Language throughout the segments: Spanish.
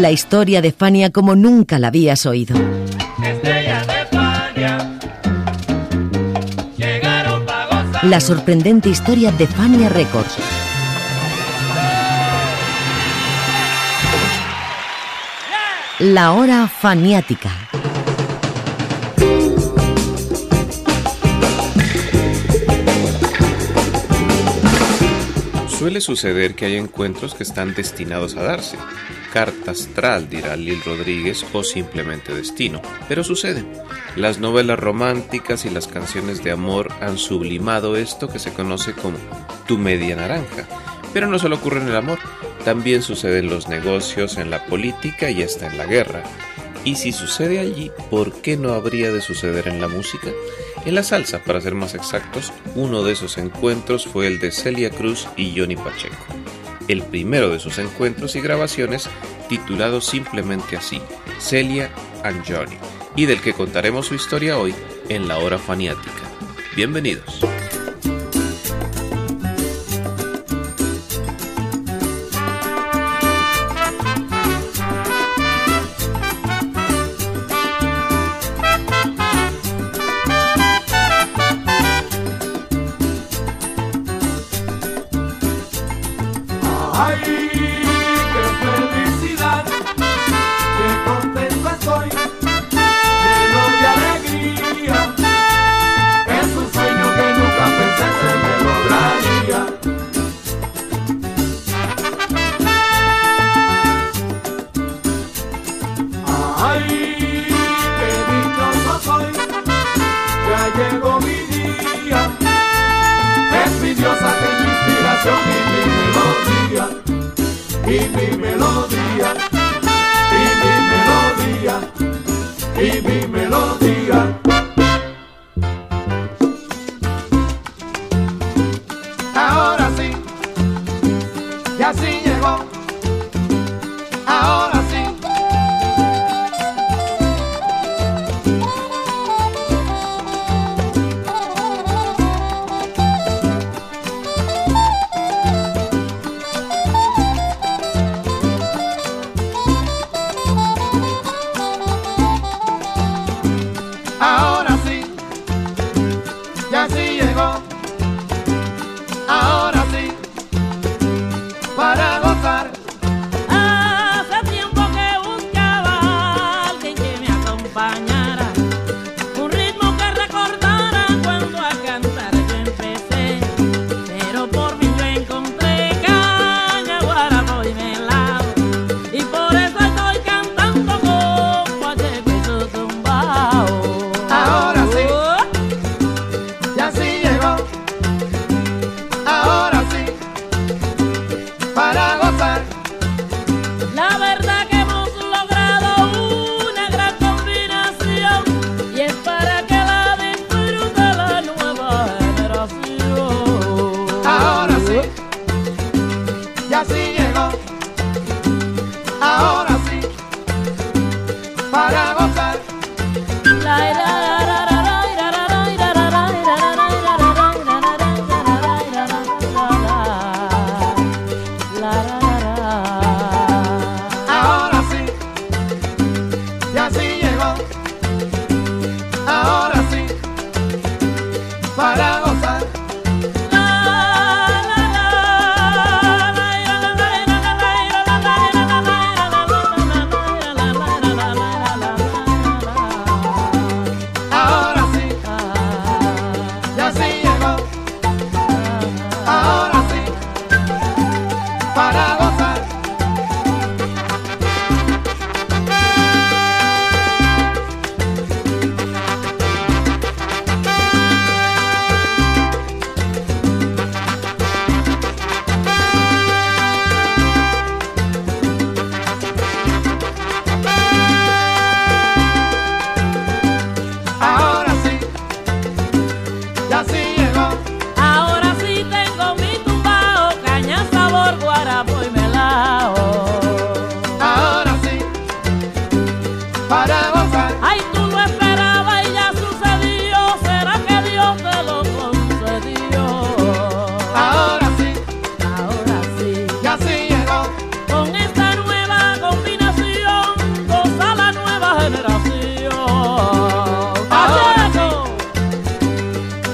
La historia de Fania como nunca la habías oído. La sorprendente historia de Fania Records. La hora faniática. Suele suceder que hay encuentros que están destinados a darse. Carta astral, dirá Lil Rodríguez, o simplemente destino. Pero suceden. Las novelas románticas y las canciones de amor han sublimado esto que se conoce como tu media naranja. Pero no solo ocurre en el amor, también sucede en los negocios, en la política y hasta en la guerra. Y si sucede allí, ¿por qué no habría de suceder en la música? En la salsa, para ser más exactos, uno de esos encuentros fue el de Celia Cruz y Johnny Pacheco. El primero de sus encuentros y grabaciones, titulado simplemente así, Celia and Johnny, y del que contaremos su historia hoy en la hora faniática. Bienvenidos.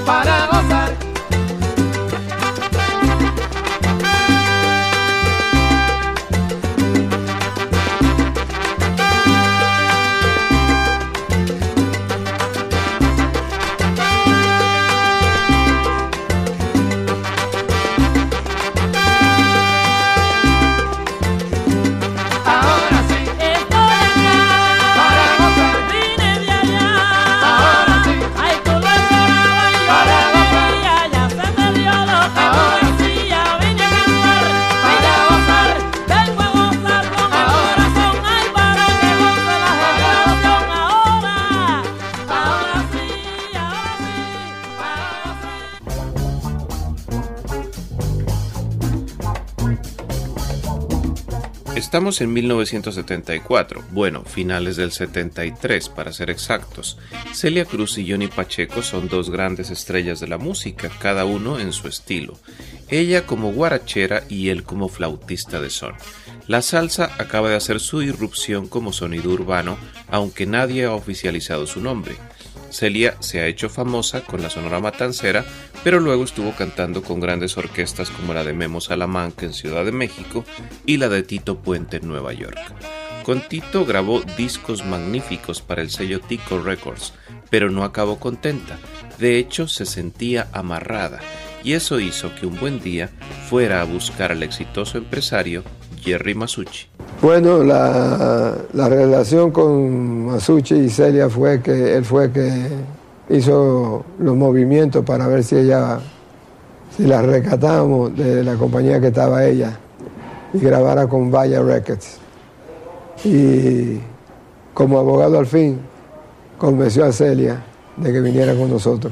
para Estamos en 1974, bueno, finales del 73 para ser exactos. Celia Cruz y Johnny Pacheco son dos grandes estrellas de la música, cada uno en su estilo. Ella como guarachera y él como flautista de son. La salsa acaba de hacer su irrupción como sonido urbano, aunque nadie ha oficializado su nombre. Celia se ha hecho famosa con la Sonora Matancera, pero luego estuvo cantando con grandes orquestas como la de Memo Salamanca en Ciudad de México y la de Tito Puente en Nueva York. Con Tito grabó discos magníficos para el sello Tico Records, pero no acabó contenta. De hecho, se sentía amarrada, y eso hizo que un buen día fuera a buscar al exitoso empresario Jerry Masucci. Bueno, la, la, relación con Masucci y Celia fue que él fue que hizo los movimientos para ver si ella, si la rescatábamos de la compañía que estaba ella y grabara con Vaya Records. Y como abogado al fin convenció a Celia de que viniera con nosotros.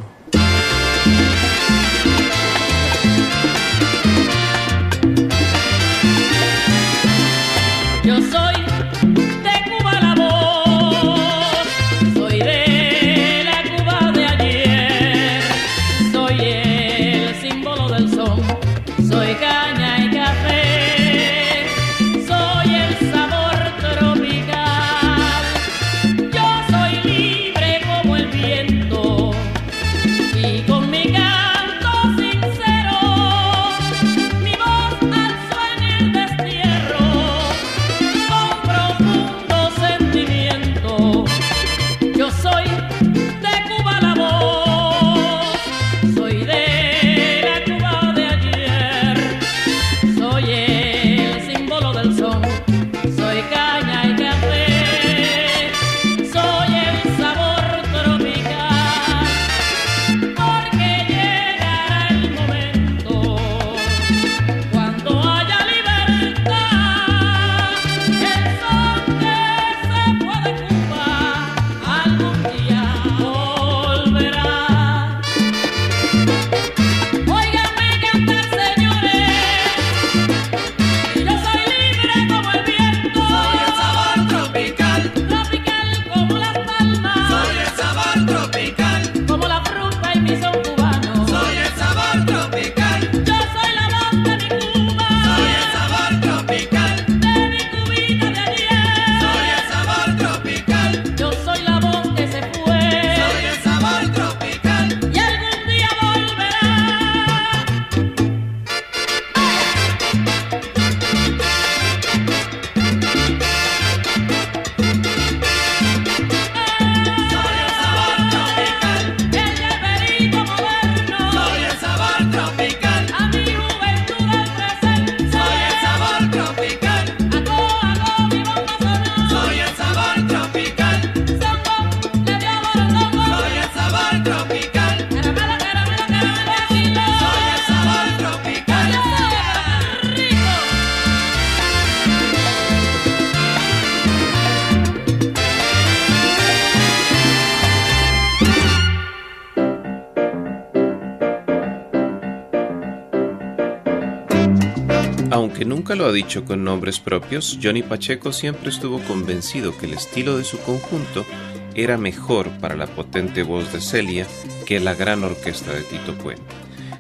Ha dicho con nombres propios, Johnny Pacheco siempre estuvo convencido que el estilo de su conjunto era mejor para la potente voz de Celia que la gran orquesta de Tito Puente.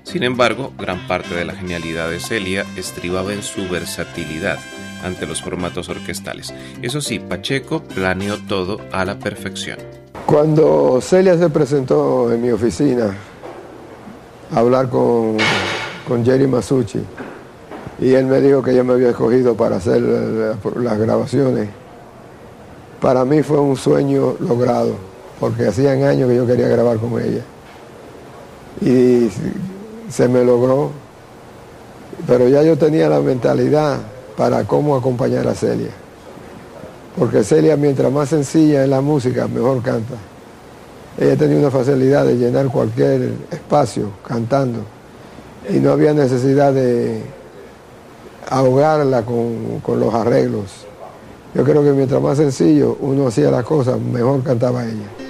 Sin embargo, gran parte de la genialidad de Celia estribaba en su versatilidad ante los formatos orquestales. Eso sí, Pacheco planeó todo a la perfección. Cuando Celia se presentó en mi oficina a hablar con, con Jerry Masucci, y él me dijo que ella me había escogido para hacer las grabaciones. Para mí fue un sueño logrado, porque hacían años que yo quería grabar con ella. Y se me logró, pero ya yo tenía la mentalidad para cómo acompañar a Celia. Porque Celia, mientras más sencilla es la música, mejor canta. Ella tenía una facilidad de llenar cualquier espacio cantando y no había necesidad de ahogarla con, los arreglos. Yo creo que mientras más sencillo uno hacía las cosas, mejor cantaba ella.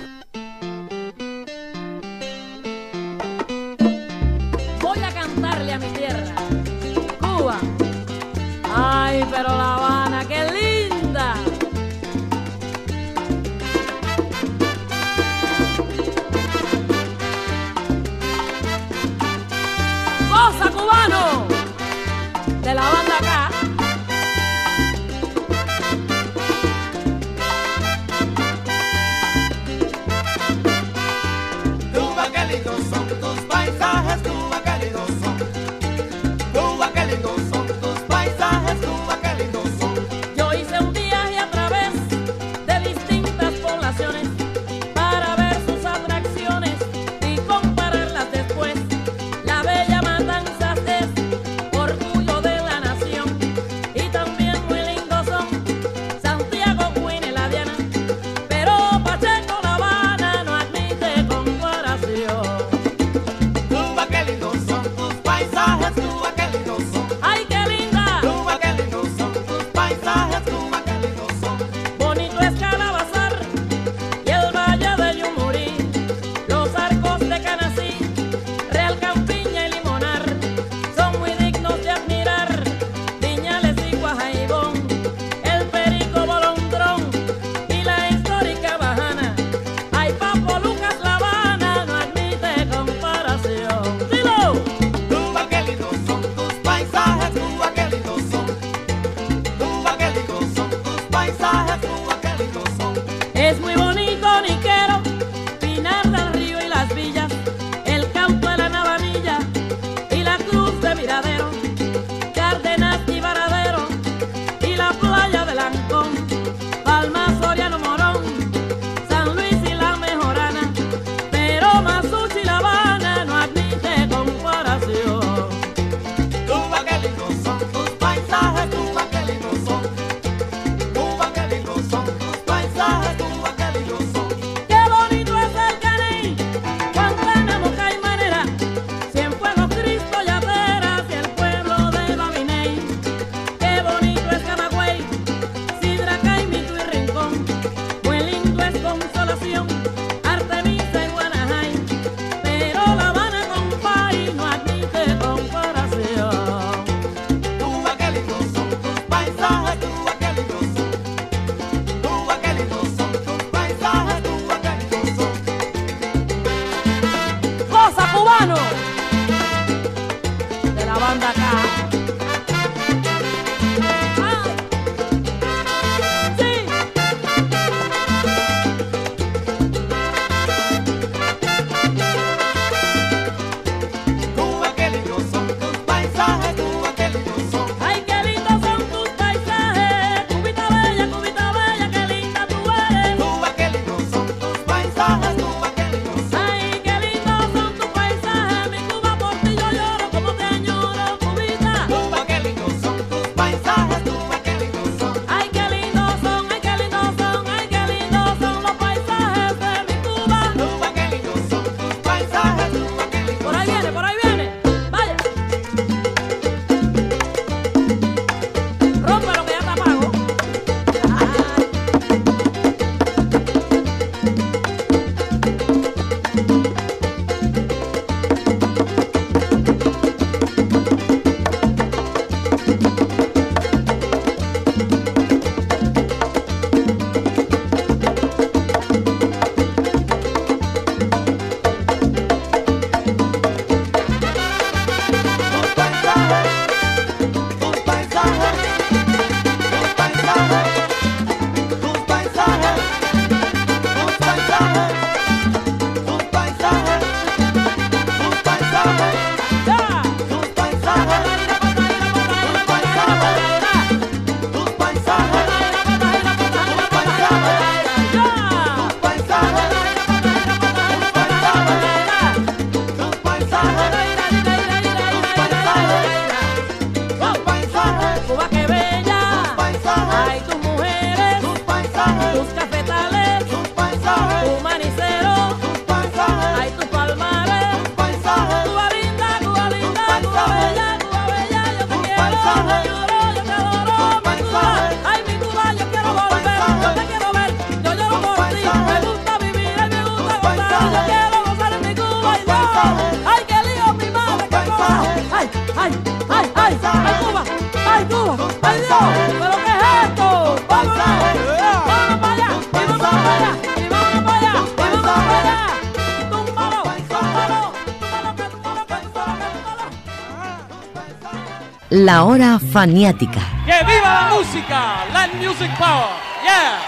La Hora Faniática. ¡Que viva la música! Land Music Power. ¡Yeah!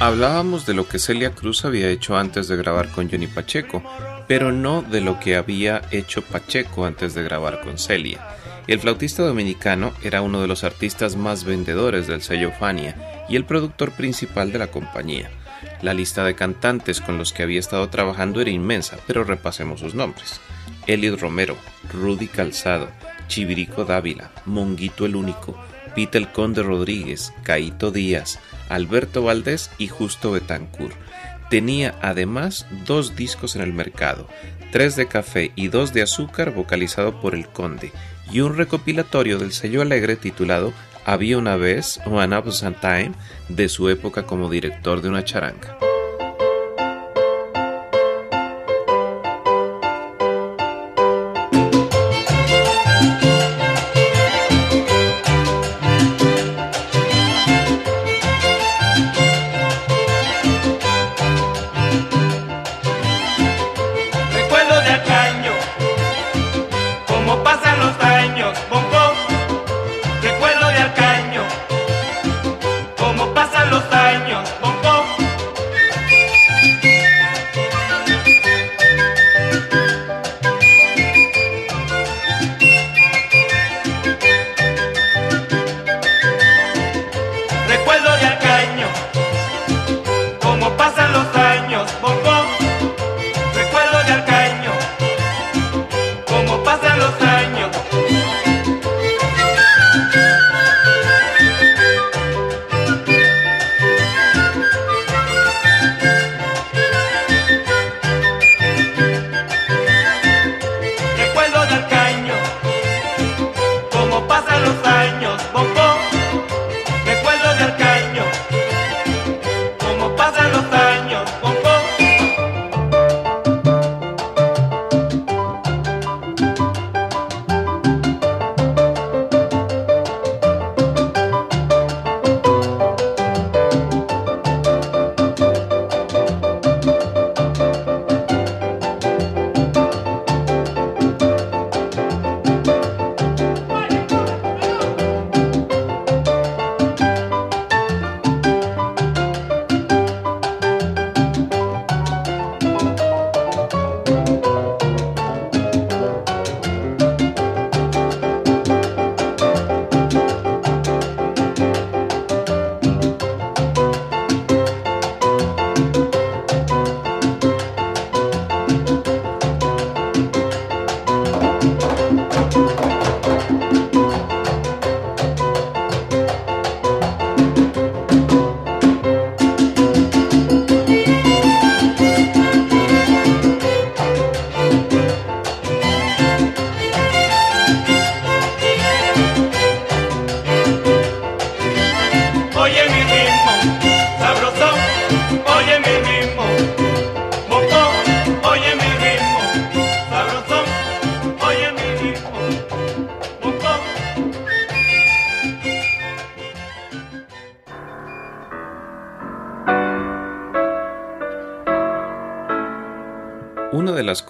Hablábamos de lo que Celia Cruz había hecho antes de grabar con Johnny Pacheco, pero no de lo que había hecho Pacheco antes de grabar con Celia. El flautista dominicano era uno de los artistas más vendedores del sello Fania y el productor principal de la compañía. La lista de cantantes con los que había estado trabajando era inmensa, pero repasemos sus nombres. Elliot Romero, Rudy Calzado, Chivirico Dávila, Monguito el Único, Peter Conde Rodríguez, Caito Díaz, Alberto Valdés y Justo Betancourt. Tenía además dos discos en el mercado, tres de café y dos de azúcar vocalizado por el Conde, y un recopilatorio del sello alegre titulado había una vez, One Upon a Time, de su época como director de una charanga.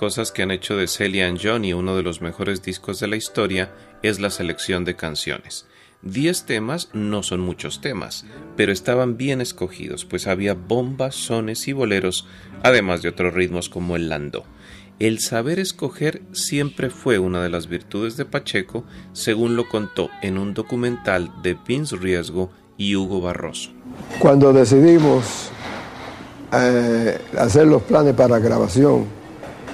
Cosas que han hecho de Celia and Johnny uno de los mejores discos de la historia es la selección de canciones. Diez temas no son muchos temas, pero estaban bien escogidos, pues había bombas, sones y boleros, además de otros ritmos como el landó. El saber escoger siempre fue una de las virtudes de Pacheco, según lo contó en un documental de Vince Riesgo y Hugo Barroso. Cuando decidimos eh, hacer los planes para grabación,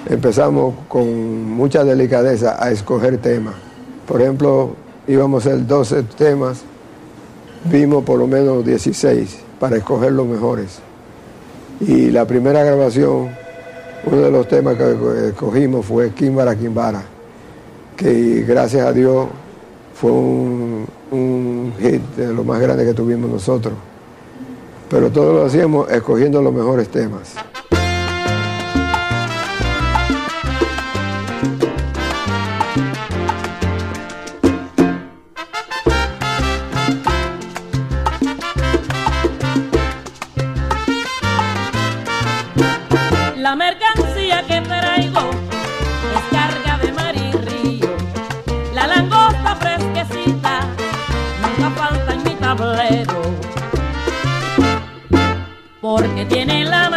empezamos con mucha delicadeza a escoger temas. Por ejemplo, íbamos a hacer 12 temas, vimos por lo menos 16 para escoger los mejores. Y la primera grabación, uno de los temas que escogimos fue Kimbara Kimbara, que gracias a Dios fue un, un hit de lo más grande que tuvimos nosotros. Pero todo lo hacíamos escogiendo los mejores temas. Porque tiene la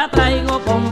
la traigo completa.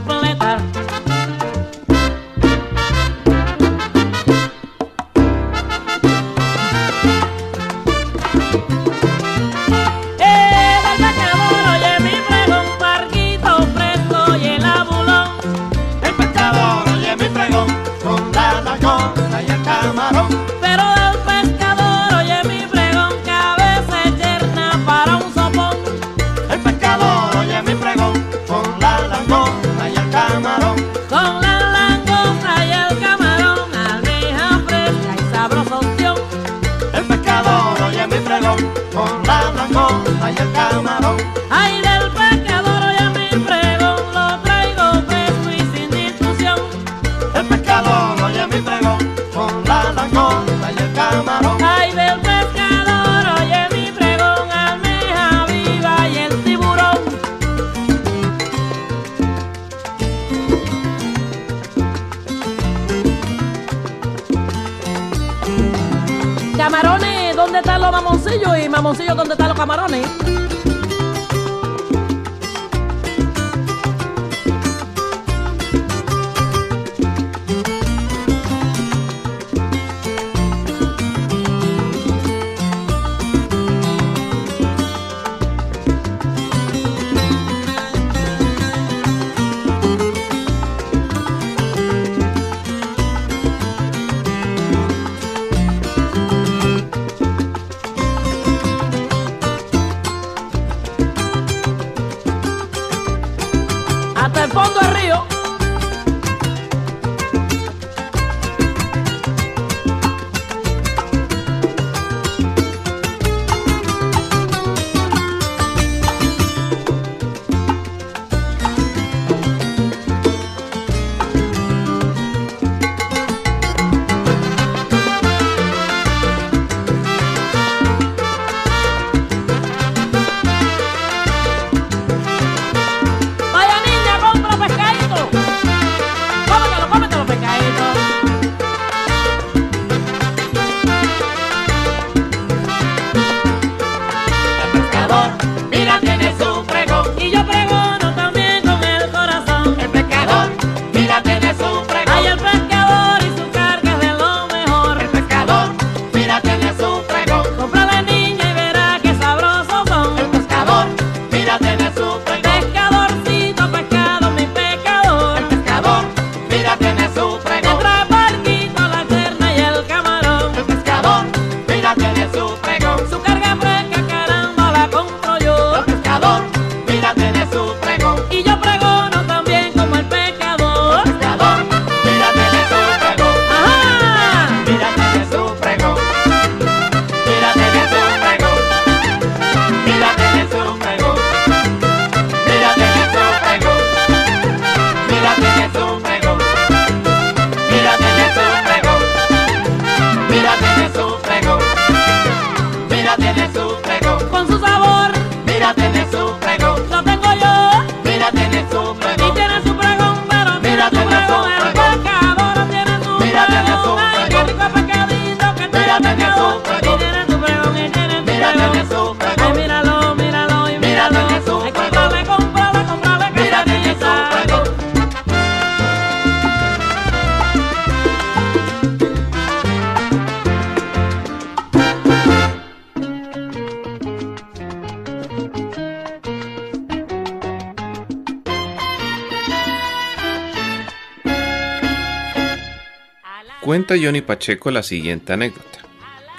Cuenta Johnny Pacheco la siguiente anécdota.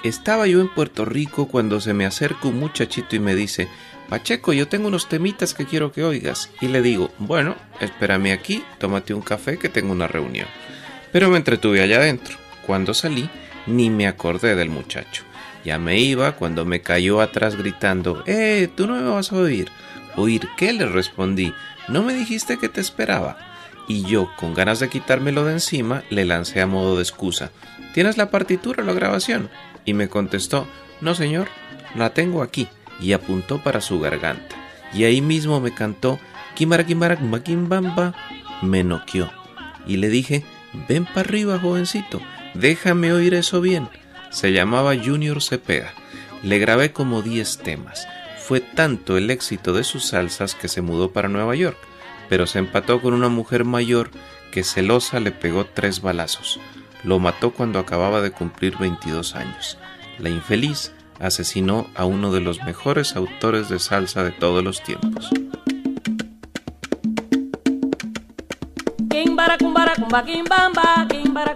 Estaba yo en Puerto Rico cuando se me acerca un muchachito y me dice, Pacheco, yo tengo unos temitas que quiero que oigas. Y le digo, bueno, espérame aquí, tómate un café que tengo una reunión. Pero me entretuve allá adentro. Cuando salí, ni me acordé del muchacho. Ya me iba cuando me cayó atrás gritando, ¡Eh, tú no me vas a oír! ¿Oír qué? le respondí. ¿No me dijiste que te esperaba? Y yo, con ganas de quitármelo de encima, le lancé a modo de excusa. ¿Tienes la partitura o la grabación? Y me contestó, no señor, la tengo aquí. Y apuntó para su garganta. Y ahí mismo me cantó, Kimara Kimara Kimbamba. Me noqueó. Y le dije, ven para arriba, jovencito, déjame oír eso bien. Se llamaba Junior Cepeda. Le grabé como 10 temas. Fue tanto el éxito de sus salsas que se mudó para Nueva York, pero se empató con una mujer mayor que celosa le pegó tres balazos. Lo mató cuando acababa de cumplir 22 años. La infeliz asesinó a uno de los mejores autores de salsa de todos los tiempos. Kimbara kumbara kumba kimbamba, kimbara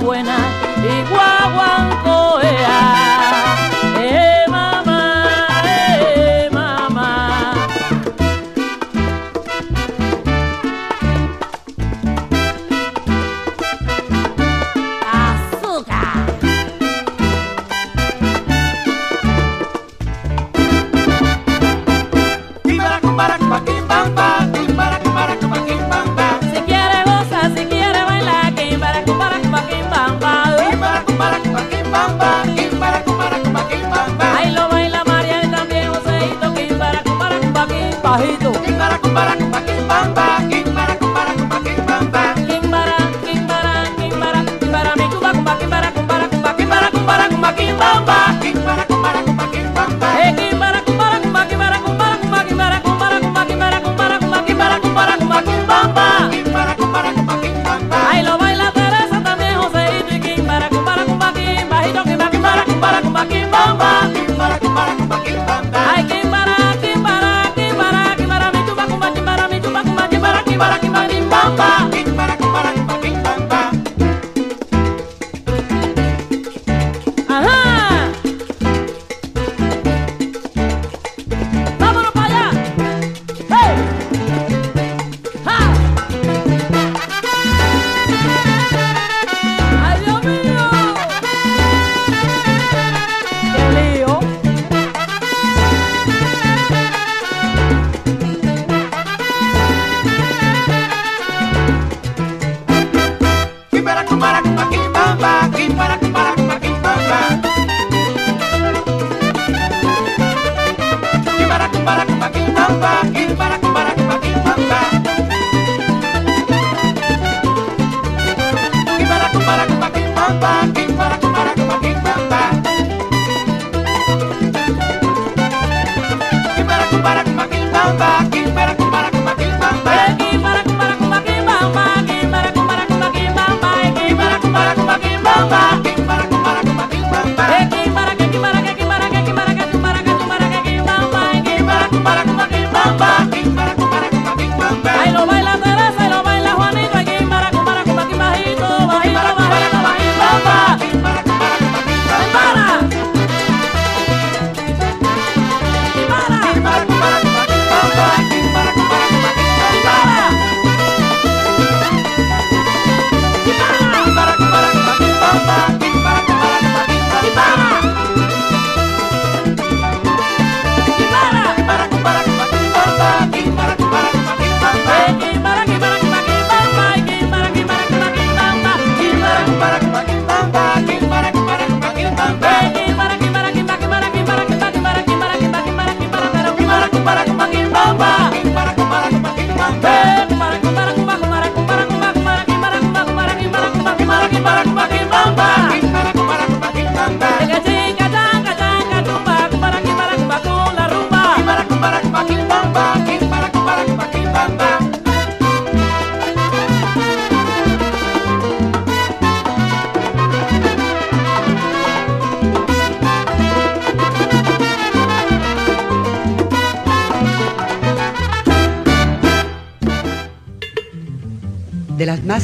buena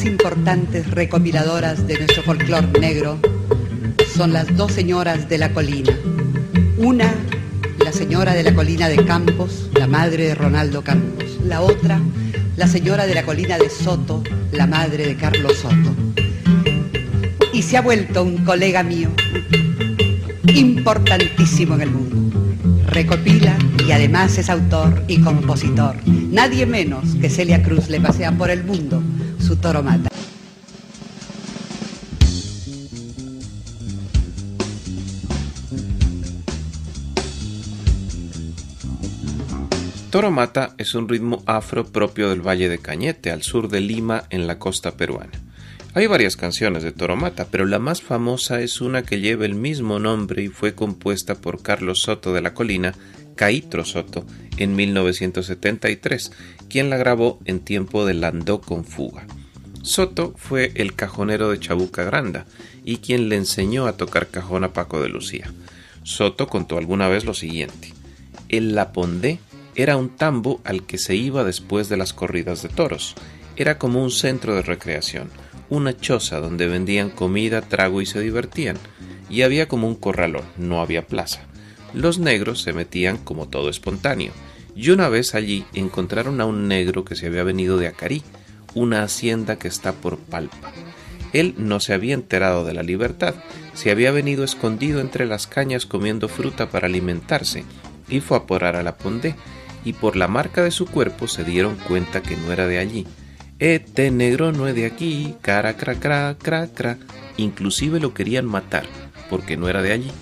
importantes recopiladoras de nuestro folclor negro son las dos señoras de la colina. Una, la señora de la colina de Campos, la madre de Ronaldo Campos. La otra, la señora de la colina de Soto, la madre de Carlos Soto. Y se ha vuelto un colega mío, importantísimo en el mundo. Recopila y además es autor y compositor. Nadie menos que Celia Cruz le pasea por el mundo toro mata. Toro Mata es un ritmo afro propio del Valle de Cañete, al sur de Lima, en la costa peruana. Hay varias canciones de Toro Mata, pero la más famosa es una que lleva el mismo nombre y fue compuesta por Carlos Soto de la Colina, Caitro Soto, en 1973, quien la grabó en tiempo de Landó con Fuga. Soto fue el cajonero de Chabuca Granda y quien le enseñó a tocar cajón a Paco de Lucía. Soto contó alguna vez lo siguiente: El Lapondé era un tambo al que se iba después de las corridas de toros. Era como un centro de recreación, una choza donde vendían comida, trago y se divertían. Y había como un corralón, no había plaza. Los negros se metían como todo espontáneo. Y una vez allí encontraron a un negro que se había venido de Acarí, una hacienda que está por Palpa. Él no se había enterado de la libertad, se había venido escondido entre las cañas comiendo fruta para alimentarse, y fue a porar a la Pondé, y por la marca de su cuerpo se dieron cuenta que no era de allí. Este negro no es de aquí, cara cra cra cra cra. Inclusive lo querían matar, porque no era de allí.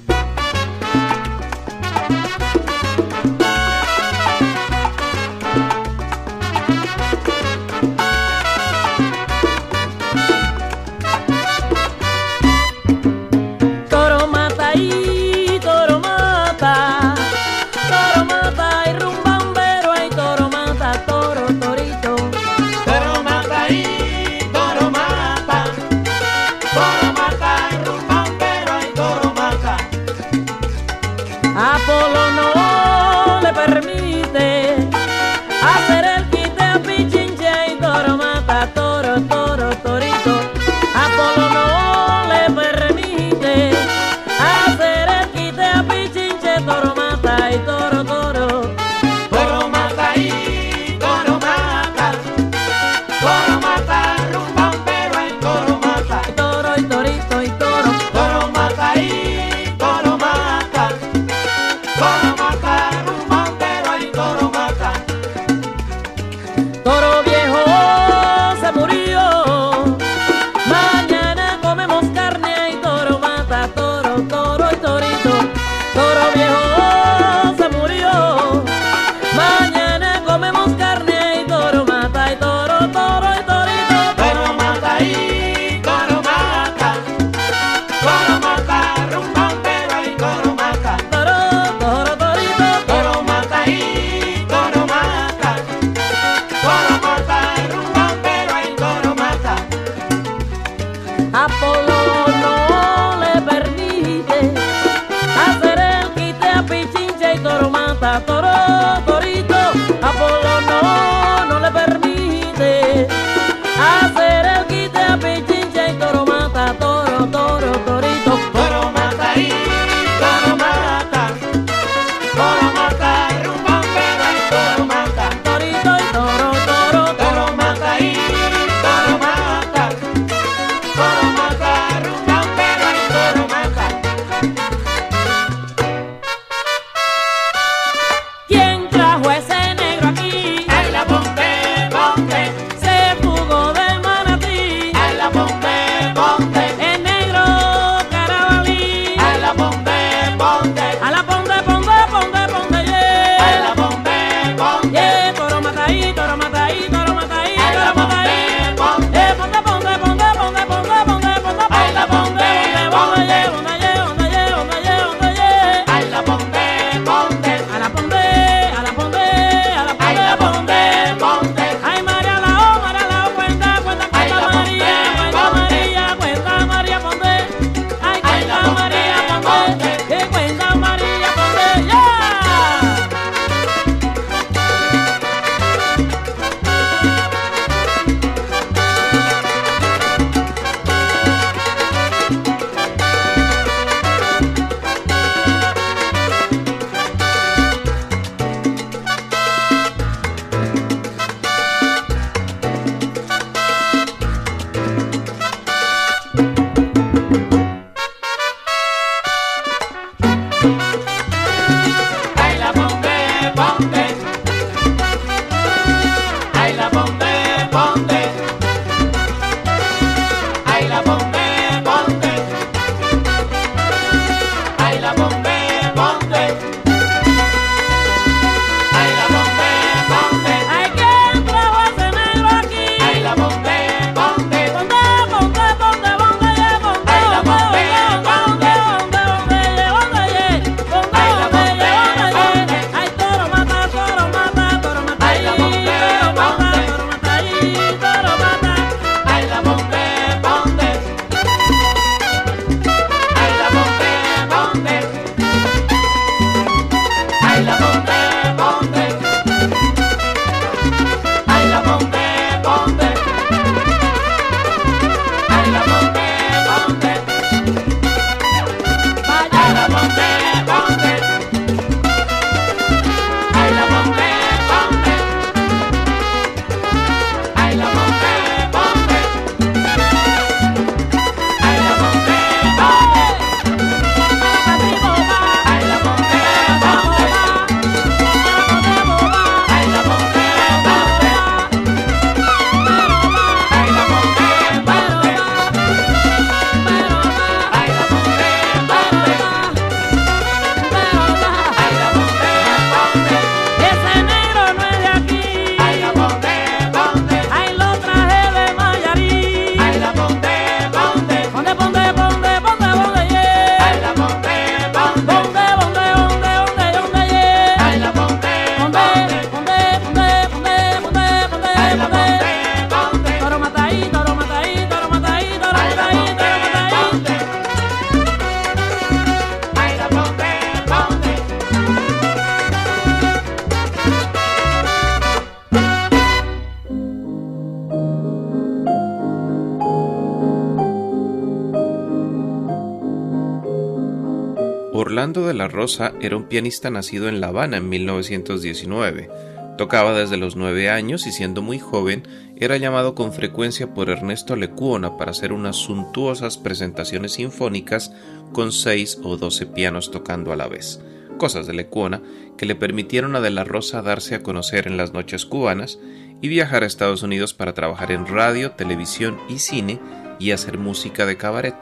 Rosa era un pianista nacido en La Habana en 1919. Tocaba desde los nueve años y siendo muy joven era llamado con frecuencia por Ernesto Lecuona para hacer unas suntuosas presentaciones sinfónicas con seis o doce pianos tocando a la vez. Cosas de Lecuona que le permitieron a De la Rosa darse a conocer en las noches cubanas y viajar a Estados Unidos para trabajar en radio, televisión y cine y hacer música de cabaret.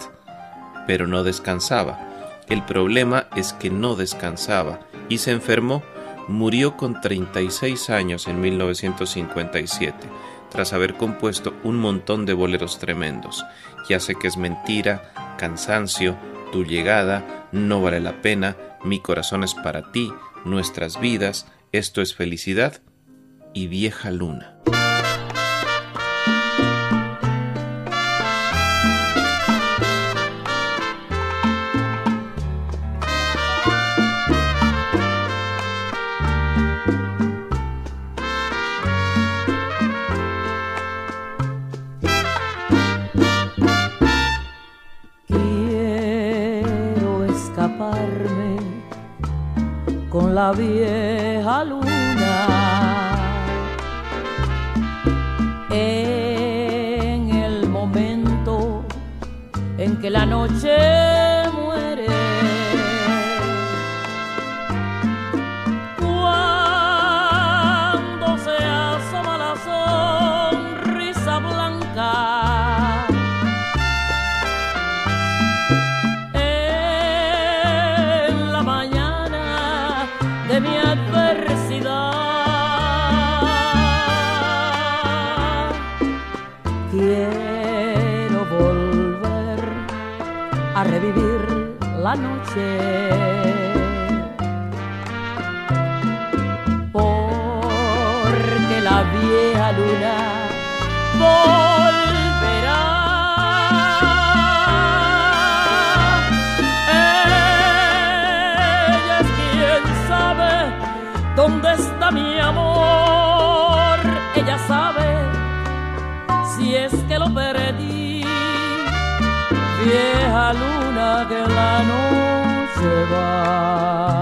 Pero no descansaba. El problema es que no descansaba y se enfermó. Murió con 36 años en 1957, tras haber compuesto un montón de boleros tremendos. Ya sé que es mentira, cansancio, tu llegada, no vale la pena, mi corazón es para ti, nuestras vidas, esto es felicidad y vieja luna. bien. Noche. Porque la vieja luna volverá. Ella es quien sabe dónde está mi amor. Ella sabe si es que lo perdí. Vieja luna que la noche Baba.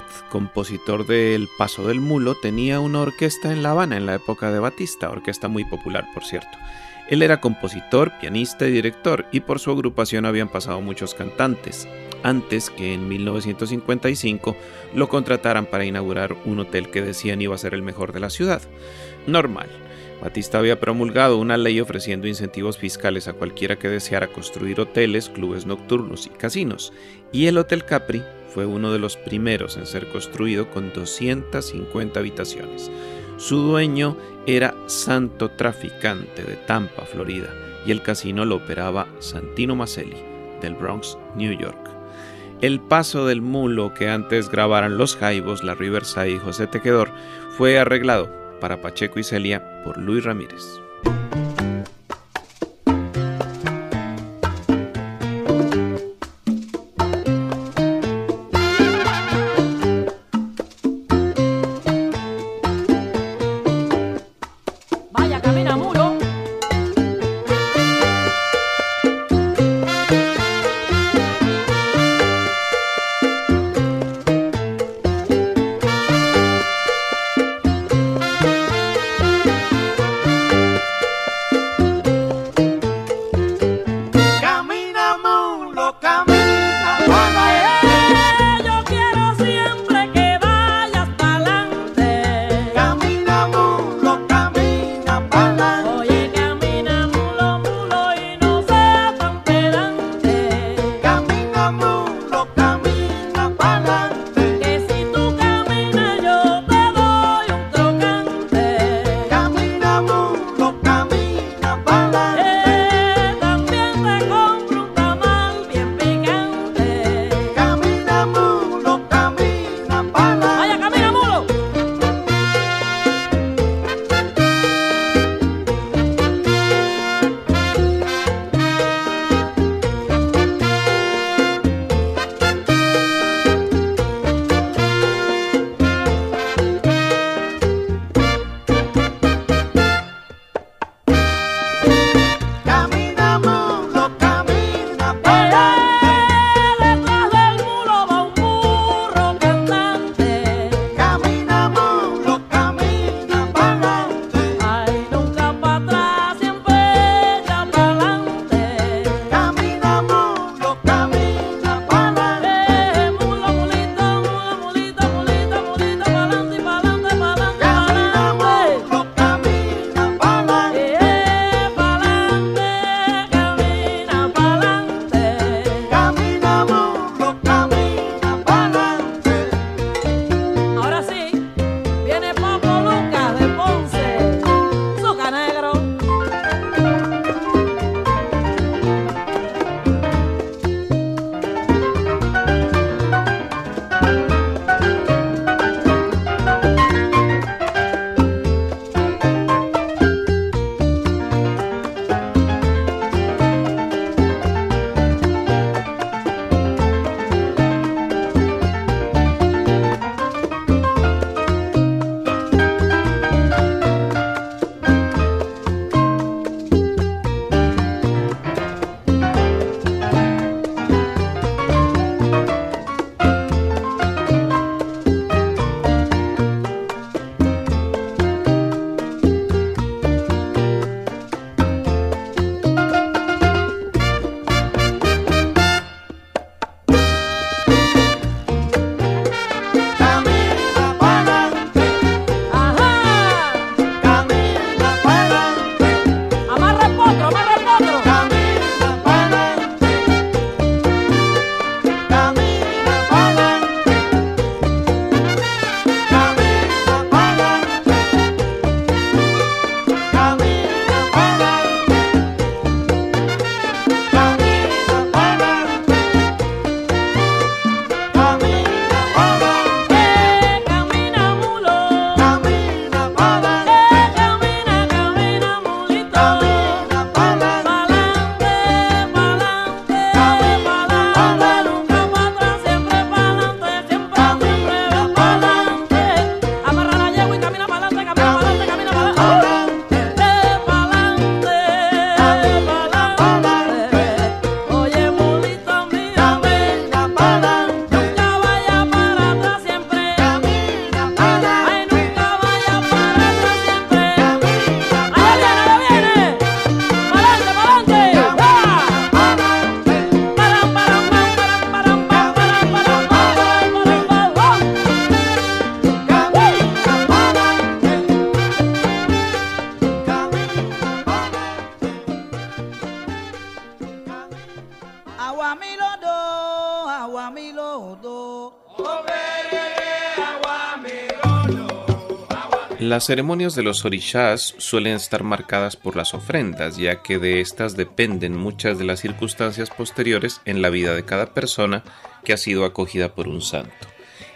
compositor de El Paso del Mulo, tenía una orquesta en La Habana en la época de Batista, orquesta muy popular por cierto. Él era compositor, pianista y director, y por su agrupación habían pasado muchos cantantes, antes que en 1955 lo contrataran para inaugurar un hotel que decían iba a ser el mejor de la ciudad. Normal. Batista había promulgado una ley ofreciendo incentivos fiscales a cualquiera que deseara construir hoteles, clubes nocturnos y casinos, y el Hotel Capri fue uno de los primeros en ser construido con 250 habitaciones. Su dueño era Santo Traficante de Tampa, Florida, y el casino lo operaba Santino Maselli, del Bronx, New York. El paso del mulo que antes grabaran los Jaivos, la Riverside y José Tequedor fue arreglado para Pacheco y Celia por Luis Ramírez. Las ceremonias de los orishas suelen estar marcadas por las ofrendas, ya que de estas dependen muchas de las circunstancias posteriores en la vida de cada persona que ha sido acogida por un santo.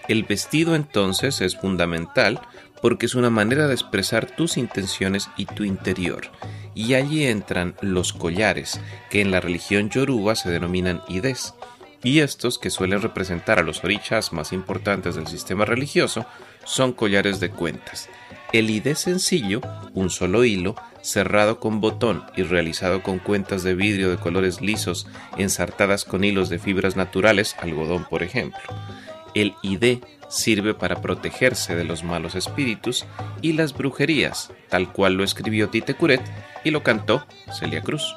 El vestido entonces es fundamental porque es una manera de expresar tus intenciones y tu interior. Y allí entran los collares, que en la religión yoruba se denominan ides. Y estos, que suelen representar a los orichas más importantes del sistema religioso, son collares de cuentas. El ID sencillo, un solo hilo, cerrado con botón y realizado con cuentas de vidrio de colores lisos ensartadas con hilos de fibras naturales, algodón por ejemplo. El ID sirve para protegerse de los malos espíritus y las brujerías, tal cual lo escribió Tite Curet y lo cantó Celia Cruz.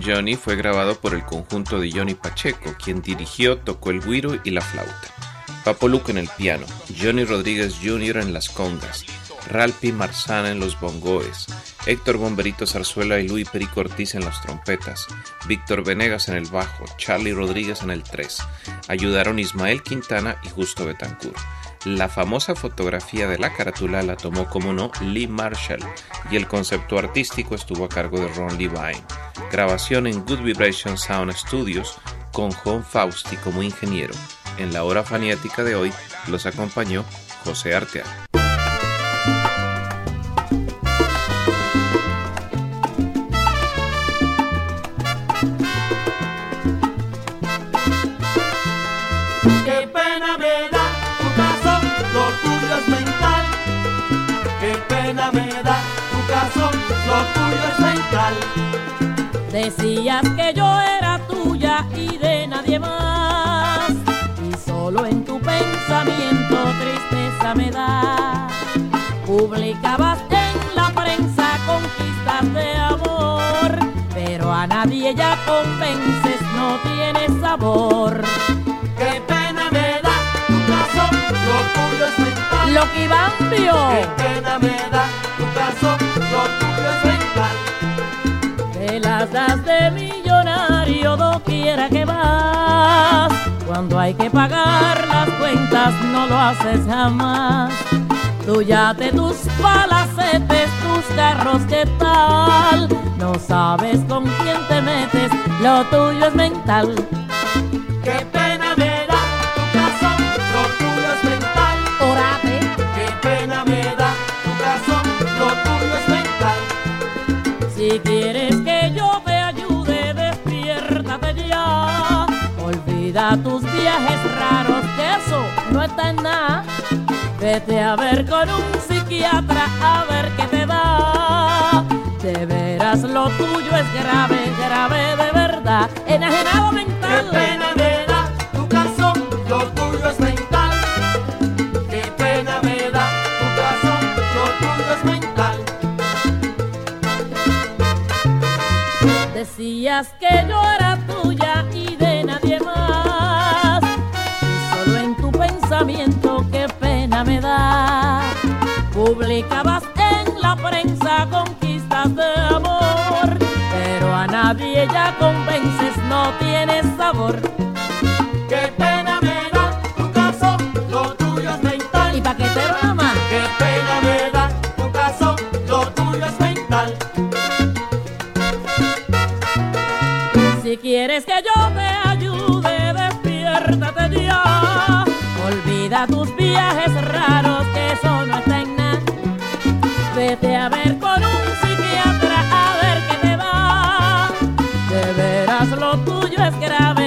Johnny fue grabado por el conjunto de Johnny Pacheco, quien dirigió, tocó el guiro y la flauta. Papo Luco en el piano, Johnny Rodríguez Jr. en las congas, Ralphi Marzana en los bongoes, Héctor Bomberito Zarzuela y Luis Perico Ortiz en las trompetas, Víctor Venegas en el bajo, Charlie Rodríguez en el 3. Ayudaron Ismael Quintana y Justo Betancourt. La famosa fotografía de la carátula la tomó como no Lee Marshall y el concepto artístico estuvo a cargo de Ron Levine. Grabación en Good Vibration Sound Studios con John Fausti como ingeniero. En la hora faniática de hoy los acompañó José Arteaga. Decías que yo era tuya y de nadie más. Y solo en tu pensamiento tristeza me da. Publicabas en la prensa conquistas de amor. Pero a nadie ya convences, no tienes sabor. Qué pena me da tu caso, lo tuyo es mental. Lo que. Qué pena me da Te las das de millonario doquiera que vas. Cuando hay que pagar las cuentas no lo haces jamás. Tú ya te tus palacetes, tus carros, ¿qué tal? No sabes con quién te metes, lo tuyo es mental. Qué Olvida tus viajes raros, que eso no está en nada. Vete a ver con un psiquiatra a ver qué te da. De veras lo tuyo es grave, grave de verdad. Enajenado Qué mental. pena me da tu caso, lo tuyo es mental. Qué pena me da tu caso, lo tuyo es mental. Decías que yo era Publicabas en la prensa conquistas de amor. Pero a nadie ya convences, no tienes sabor. Qué pena me da tu caso, lo tuyo es mental. Y paquetero nada más. Qué pena me da tu caso, lo tuyo es mental. Si quieres que yo te ayude, despiértate ya. Olvida tus viajes raros, que eso Vete a ver con un psiquiatra a ver qué te va. De veras lo tuyo es grave,